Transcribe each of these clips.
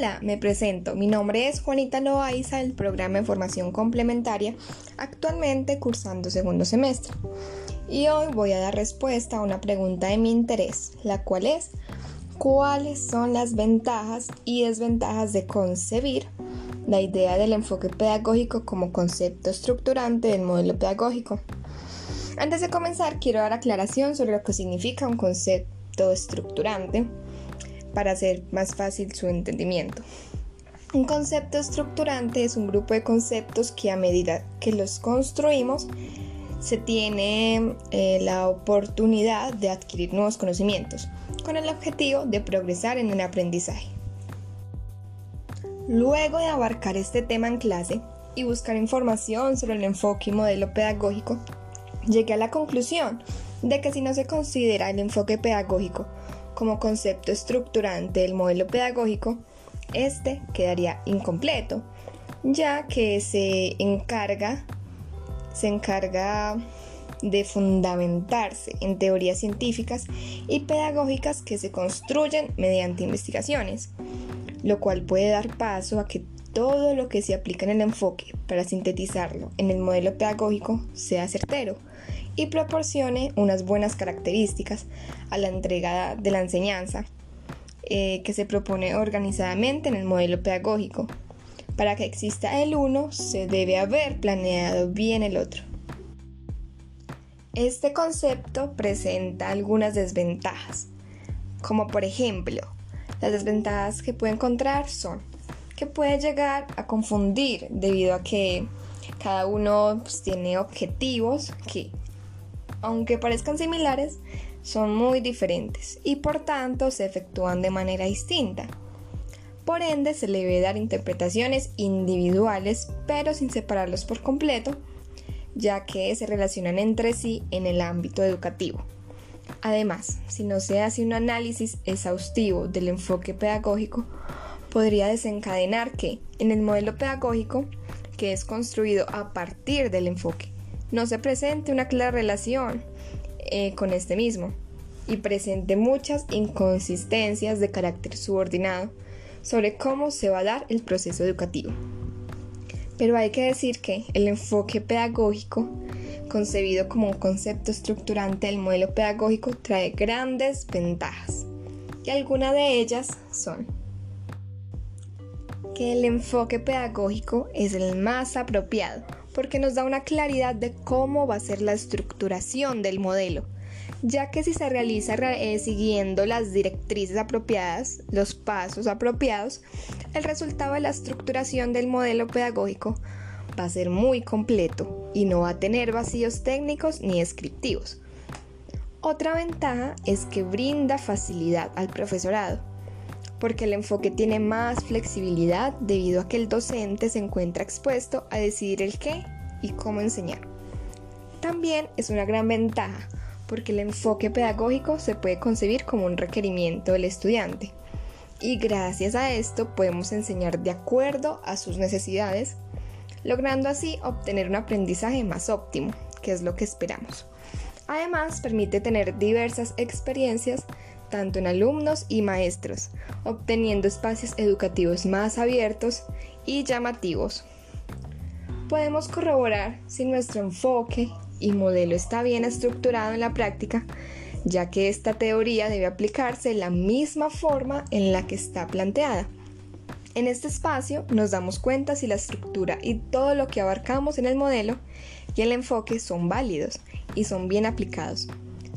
Hola, me presento. Mi nombre es Juanita Loaiza del programa de formación complementaria, actualmente cursando segundo semestre. Y hoy voy a dar respuesta a una pregunta de mi interés, la cual es ¿cuáles son las ventajas y desventajas de concebir la idea del enfoque pedagógico como concepto estructurante del modelo pedagógico? Antes de comenzar, quiero dar aclaración sobre lo que significa un concepto estructurante para hacer más fácil su entendimiento. Un concepto estructurante es un grupo de conceptos que a medida que los construimos se tiene eh, la oportunidad de adquirir nuevos conocimientos con el objetivo de progresar en el aprendizaje. Luego de abarcar este tema en clase y buscar información sobre el enfoque y modelo pedagógico, llegué a la conclusión de que si no se considera el enfoque pedagógico como concepto estructurante del modelo pedagógico, este quedaría incompleto, ya que se encarga, se encarga de fundamentarse en teorías científicas y pedagógicas que se construyen mediante investigaciones, lo cual puede dar paso a que todo lo que se aplica en el enfoque para sintetizarlo en el modelo pedagógico sea certero y proporcione unas buenas características a la entrega de la enseñanza eh, que se propone organizadamente en el modelo pedagógico. Para que exista el uno, se debe haber planeado bien el otro. Este concepto presenta algunas desventajas, como por ejemplo, las desventajas que puede encontrar son que puede llegar a confundir debido a que cada uno pues, tiene objetivos que aunque parezcan similares, son muy diferentes y por tanto se efectúan de manera distinta. Por ende, se le debe dar interpretaciones individuales, pero sin separarlos por completo, ya que se relacionan entre sí en el ámbito educativo. Además, si no se hace un análisis exhaustivo del enfoque pedagógico, podría desencadenar que, en el modelo pedagógico, que es construido a partir del enfoque no se presente una clara relación eh, con este mismo y presente muchas inconsistencias de carácter subordinado sobre cómo se va a dar el proceso educativo. Pero hay que decir que el enfoque pedagógico, concebido como un concepto estructurante del modelo pedagógico, trae grandes ventajas. Y algunas de ellas son que el enfoque pedagógico es el más apropiado porque nos da una claridad de cómo va a ser la estructuración del modelo, ya que si se realiza eh, siguiendo las directrices apropiadas, los pasos apropiados, el resultado de la estructuración del modelo pedagógico va a ser muy completo y no va a tener vacíos técnicos ni descriptivos. Otra ventaja es que brinda facilidad al profesorado, porque el enfoque tiene más flexibilidad debido a que el docente se encuentra expuesto a decidir el qué y cómo enseñar. También es una gran ventaja porque el enfoque pedagógico se puede concebir como un requerimiento del estudiante y gracias a esto podemos enseñar de acuerdo a sus necesidades, logrando así obtener un aprendizaje más óptimo, que es lo que esperamos. Además, permite tener diversas experiencias tanto en alumnos y maestros, obteniendo espacios educativos más abiertos y llamativos. Podemos corroborar si nuestro enfoque y modelo está bien estructurado en la práctica, ya que esta teoría debe aplicarse de la misma forma en la que está planteada. En este espacio nos damos cuenta si la estructura y todo lo que abarcamos en el modelo y el enfoque son válidos y son bien aplicados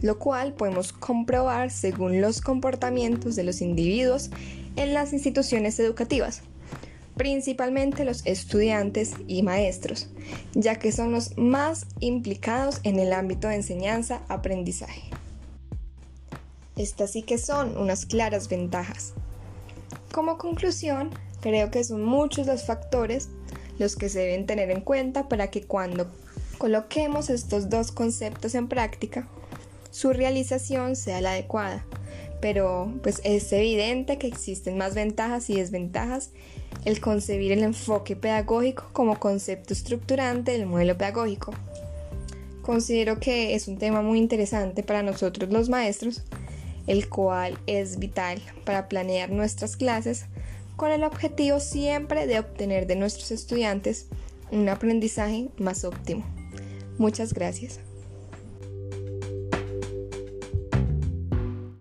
lo cual podemos comprobar según los comportamientos de los individuos en las instituciones educativas, principalmente los estudiantes y maestros, ya que son los más implicados en el ámbito de enseñanza-aprendizaje. Estas sí que son unas claras ventajas. Como conclusión, creo que son muchos los factores los que se deben tener en cuenta para que cuando coloquemos estos dos conceptos en práctica, su realización sea la adecuada. Pero pues es evidente que existen más ventajas y desventajas el concebir el enfoque pedagógico como concepto estructurante del modelo pedagógico. Considero que es un tema muy interesante para nosotros los maestros, el cual es vital para planear nuestras clases con el objetivo siempre de obtener de nuestros estudiantes un aprendizaje más óptimo. Muchas gracias.